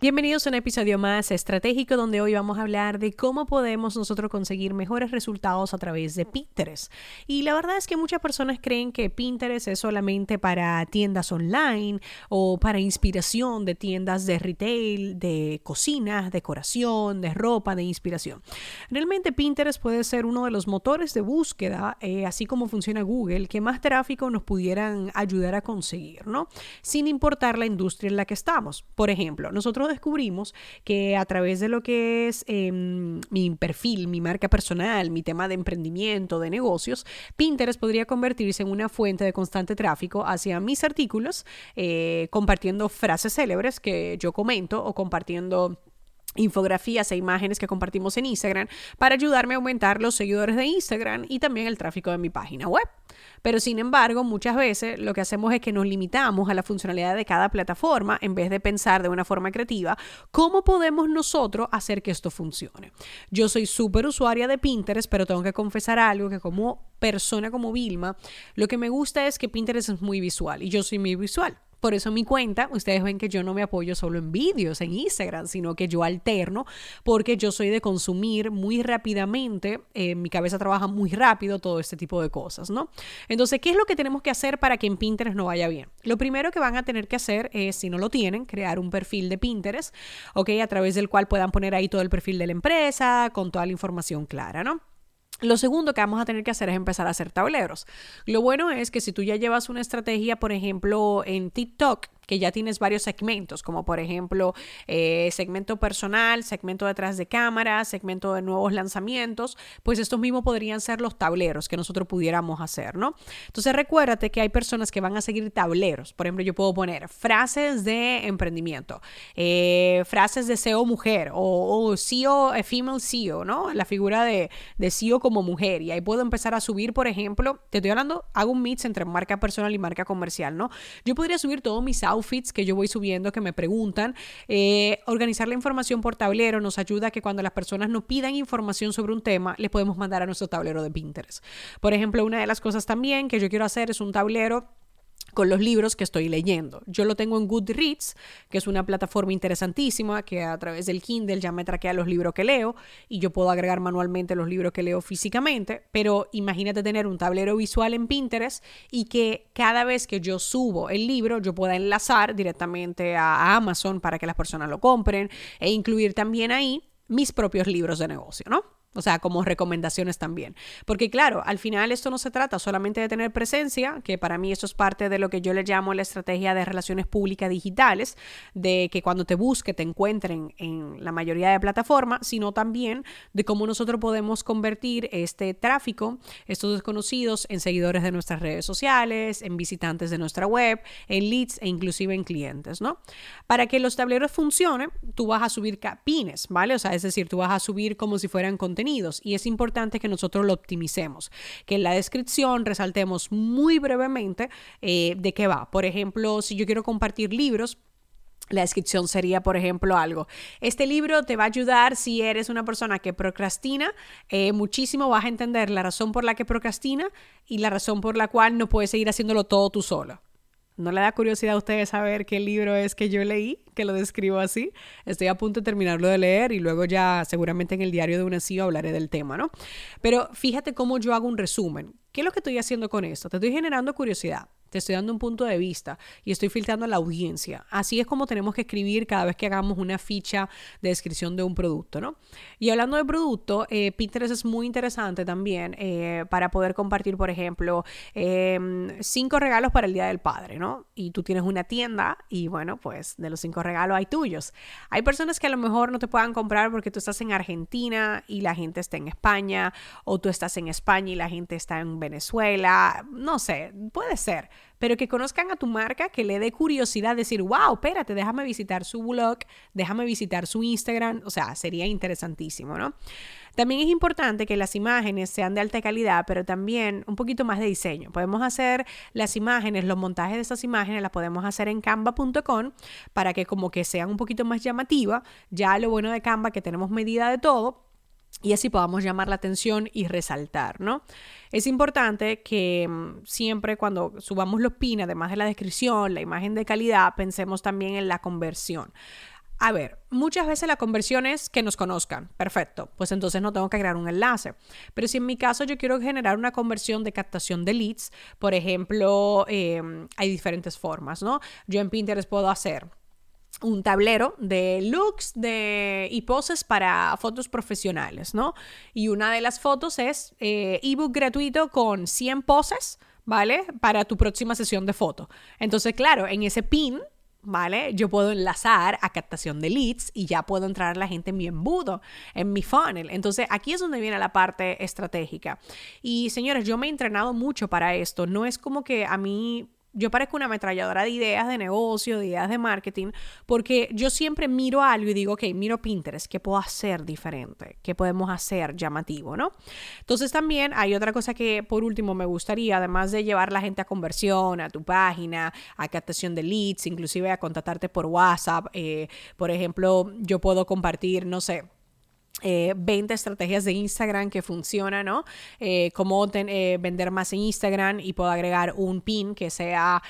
Bienvenidos a un episodio más estratégico donde hoy vamos a hablar de cómo podemos nosotros conseguir mejores resultados a través de Pinterest. Y la verdad es que muchas personas creen que Pinterest es solamente para tiendas online o para inspiración de tiendas de retail, de cocina, decoración, de ropa, de inspiración. Realmente Pinterest puede ser uno de los motores de búsqueda, eh, así como funciona Google, que más tráfico nos pudieran ayudar a conseguir, ¿no? Sin importar la industria en la que estamos. Por ejemplo, nosotros descubrimos que a través de lo que es em, mi perfil, mi marca personal, mi tema de emprendimiento, de negocios, Pinterest podría convertirse en una fuente de constante tráfico hacia mis artículos, eh, compartiendo frases célebres que yo comento o compartiendo infografías e imágenes que compartimos en Instagram para ayudarme a aumentar los seguidores de Instagram y también el tráfico de mi página web. Pero sin embargo, muchas veces lo que hacemos es que nos limitamos a la funcionalidad de cada plataforma en vez de pensar de una forma creativa cómo podemos nosotros hacer que esto funcione. Yo soy súper usuaria de Pinterest, pero tengo que confesar algo que como persona como Vilma, lo que me gusta es que Pinterest es muy visual y yo soy muy visual. Por eso mi cuenta, ustedes ven que yo no me apoyo solo en vídeos, en Instagram, sino que yo alterno, porque yo soy de consumir muy rápidamente, eh, mi cabeza trabaja muy rápido, todo este tipo de cosas, ¿no? Entonces, ¿qué es lo que tenemos que hacer para que en Pinterest no vaya bien? Lo primero que van a tener que hacer es, si no lo tienen, crear un perfil de Pinterest, ¿ok? A través del cual puedan poner ahí todo el perfil de la empresa, con toda la información clara, ¿no? Lo segundo que vamos a tener que hacer es empezar a hacer tableros. Lo bueno es que si tú ya llevas una estrategia, por ejemplo, en TikTok, que ya tienes varios segmentos, como por ejemplo eh, segmento personal, segmento detrás de cámara, segmento de nuevos lanzamientos, pues estos mismos podrían ser los tableros que nosotros pudiéramos hacer, ¿no? Entonces recuérdate que hay personas que van a seguir tableros. Por ejemplo, yo puedo poner frases de emprendimiento, eh, frases de CEO mujer o, CEO, eh, female CEO, ¿no? La figura de, de CEO como mujer. Y ahí puedo empezar a subir, por ejemplo, te estoy hablando, hago un mix entre marca personal y marca comercial, ¿no? Yo podría subir todos mis outfits que yo voy subiendo que me preguntan. Eh, organizar la información por tablero nos ayuda a que cuando las personas nos pidan información sobre un tema, le podemos mandar a nuestro tablero de Pinterest. Por ejemplo, una de las cosas también que yo quiero hacer es un tablero con los libros que estoy leyendo. Yo lo tengo en Goodreads, que es una plataforma interesantísima que a través del Kindle ya me traquea los libros que leo y yo puedo agregar manualmente los libros que leo físicamente, pero imagínate tener un tablero visual en Pinterest y que cada vez que yo subo el libro yo pueda enlazar directamente a Amazon para que las personas lo compren e incluir también ahí mis propios libros de negocio, ¿no? O sea, como recomendaciones también. Porque claro, al final esto no se trata solamente de tener presencia, que para mí eso es parte de lo que yo le llamo la estrategia de relaciones públicas digitales, de que cuando te busque te encuentren en la mayoría de plataformas, sino también de cómo nosotros podemos convertir este tráfico, estos desconocidos, en seguidores de nuestras redes sociales, en visitantes de nuestra web, en leads e inclusive en clientes, ¿no? Para que los tableros funcionen, tú vas a subir capines, ¿vale? O sea, es decir, tú vas a subir como si fueran y es importante que nosotros lo optimicemos, que en la descripción resaltemos muy brevemente eh, de qué va. Por ejemplo, si yo quiero compartir libros, la descripción sería, por ejemplo, algo. Este libro te va a ayudar si eres una persona que procrastina eh, muchísimo, vas a entender la razón por la que procrastina y la razón por la cual no puedes seguir haciéndolo todo tú solo. ¿No le da curiosidad a ustedes saber qué libro es que yo leí, que lo describo así? Estoy a punto de terminarlo de leer y luego ya seguramente en el diario de una CEO hablaré del tema, ¿no? Pero fíjate cómo yo hago un resumen. ¿Qué es lo que estoy haciendo con esto? Te estoy generando curiosidad te estoy dando un punto de vista y estoy filtrando a la audiencia. Así es como tenemos que escribir cada vez que hagamos una ficha de descripción de un producto, ¿no? Y hablando de producto, eh, Pinterest es muy interesante también eh, para poder compartir, por ejemplo, em, cinco regalos para el Día del Padre, ¿no? Y tú tienes una tienda y bueno, pues de los cinco regalos hay tuyos. Hay personas que a lo mejor no te puedan comprar porque tú estás en Argentina y la gente está en España, o tú estás en España y la gente está en Venezuela, no sé, puede ser. Pero que conozcan a tu marca, que le dé curiosidad decir, wow, espérate, déjame visitar su blog, déjame visitar su Instagram, o sea, sería interesantísimo, ¿no? También es importante que las imágenes sean de alta calidad, pero también un poquito más de diseño. Podemos hacer las imágenes, los montajes de esas imágenes, las podemos hacer en canva.com para que como que sean un poquito más llamativas. Ya lo bueno de Canva que tenemos medida de todo y así podamos llamar la atención y resaltar, ¿no? Es importante que mm, siempre cuando subamos los pins, además de la descripción, la imagen de calidad, pensemos también en la conversión. A ver, muchas veces la conversión es que nos conozcan. Perfecto, pues entonces no tengo que crear un enlace. Pero si en mi caso yo quiero generar una conversión de captación de leads, por ejemplo, em, hay diferentes formas, ¿no? Yo en Pinterest puedo hacer un tablero de looks de, y poses para fotos profesionales, ¿no? Y una de las fotos es eh, ebook gratuito con 100 poses, ¿vale? Para tu próxima sesión de foto. Entonces, claro, en ese pin ¿vale? Yo puedo enlazar a captación de leads y ya puedo entrar la gente en mi embudo, en mi funnel. Entonces, aquí es donde viene la parte estratégica. Y señores, yo me he entrenado mucho para esto. No es como que a mí yo parezco una ametralladora de ideas de negocio, de ideas de marketing, porque yo siempre miro algo y digo, ok, miro Pinterest, ¿qué puedo hacer diferente? ¿Qué podemos hacer llamativo, no? Entonces también hay otra cosa que por último me gustaría, además de llevar la gente a conversión, a tu página, a captación de leads, inclusive a contactarte por WhatsApp, eh, por ejemplo, yo puedo compartir, no sé, 20 eh, estrategias de Instagram que funcionan, ¿no? Eh, cómo eh, vender más en Instagram y puedo agregar un pin que sea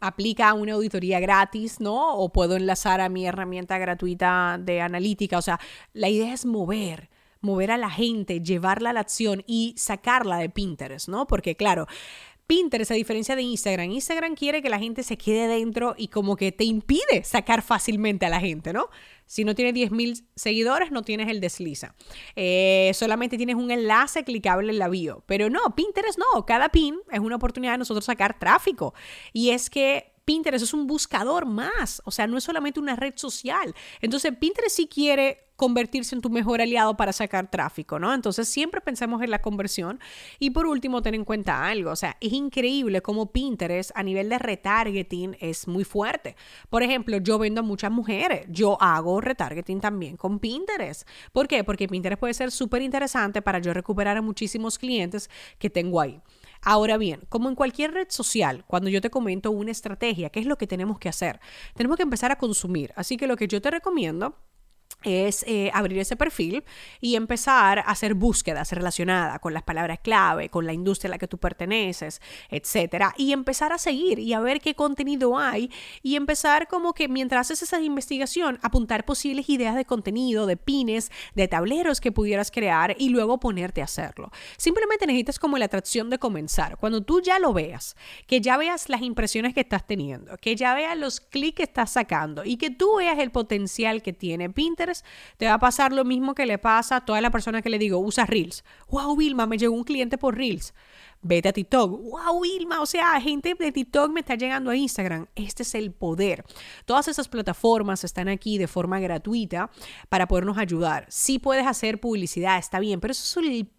aplica una auditoría gratis, ¿no? O puedo enlazar a mi herramienta gratuita de analítica. O sea, la idea es mover mover a la gente, llevarla a la acción y sacarla de Pinterest, ¿no? Porque claro, Pinterest, a diferencia de Instagram, Instagram quiere que la gente se quede dentro y como que te impide sacar fácilmente a la gente, ¿no? Si no tienes 10.000 seguidores, no tienes el desliza. Eh, solamente tienes un enlace clicable en la bio. Pero no, Pinterest no. Cada pin es una oportunidad de nosotros sacar tráfico. Y es que Pinterest es un buscador más, o sea, no es solamente una red social. Entonces, Pinterest sí quiere convertirse en tu mejor aliado para sacar tráfico, ¿no? Entonces, siempre pensemos en la conversión. Y por último, ten en cuenta algo, o sea, es increíble cómo Pinterest a nivel de retargeting es muy fuerte. Por ejemplo, yo vendo a muchas mujeres, yo hago retargeting también con Pinterest. ¿Por qué? Porque Pinterest puede ser súper interesante para yo recuperar a muchísimos clientes que tengo ahí. Ahora bien, como en cualquier red social, cuando yo te comento una estrategia, ¿qué es lo que tenemos que hacer? Tenemos que empezar a consumir. Así que lo que yo te recomiendo es eh, abrir ese perfil y empezar a hacer búsquedas relacionadas con las palabras clave, con la industria a la que tú perteneces, etcétera, y empezar a seguir y a ver qué contenido hay y empezar como que mientras haces esa investigación, apuntar posibles ideas de contenido, de pines, de tableros que pudieras crear y luego ponerte a hacerlo. Simplemente necesitas como la atracción de comenzar. Cuando tú ya lo veas, que ya veas las impresiones que estás teniendo, que ya veas los clics que estás sacando y que tú veas el potencial que tiene Pinterest, te va a pasar lo mismo que le pasa a toda la persona que le digo, usa Reels. Wow, Vilma, me llegó un cliente por Reels. Vete a TikTok. Wow, Vilma, o sea, gente de TikTok me está llegando a Instagram. Este es el poder. Todas esas plataformas están aquí de forma gratuita para podernos ayudar. Si puedes hacer publicidad, está bien, pero eso es el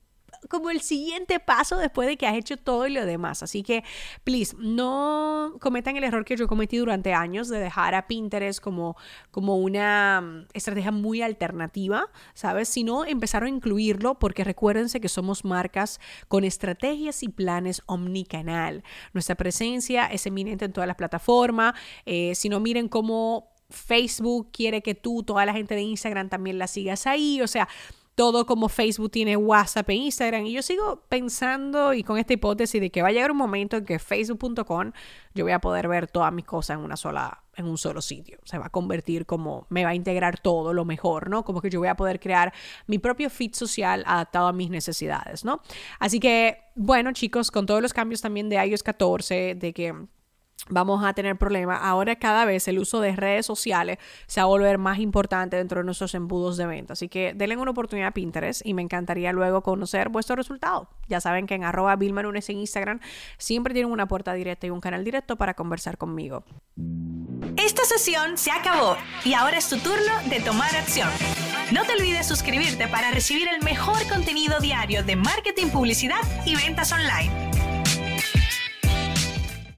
como el siguiente paso después de que has hecho todo y lo demás. Así que, please, no cometan el error que yo cometí durante años de dejar a Pinterest como, como una mm, estrategia muy alternativa, ¿sabes? Sino empezar a incluirlo porque recuérdense que somos marcas con estrategias y planes omnicanal. Nuestra presencia es eminente en todas las plataformas. Eh, si no, miren cómo Facebook quiere que tú, toda la gente de Instagram también la sigas ahí. O sea, todo como Facebook tiene WhatsApp e Instagram. Y yo sigo pensando y con esta hipótesis de que va a llegar un momento en que facebook.com yo voy a poder ver todas mis cosas en una sola en un solo sitio. Se va a convertir como me va a integrar todo lo mejor, ¿no? Como que yo voy a poder crear mi propio feed social adaptado a mis necesidades, ¿no? Así que, bueno, chicos, con todos los cambios también de iOS 14, de que vamos a tener problemas. Ahora cada vez el uso de redes sociales se va a volver más importante dentro de nuestros embudos de venta. Así que denle una oportunidad a Pinterest y me encantaría luego conocer vuestros resultados. Ya saben que en arroba Vilmanunes en Instagram siempre tienen una puerta directa y un canal directo para conversar conmigo. Esta sesión se acabó y ahora es tu turno de tomar acción. No te olvides suscribirte para recibir el mejor contenido diario de marketing, publicidad y ventas online.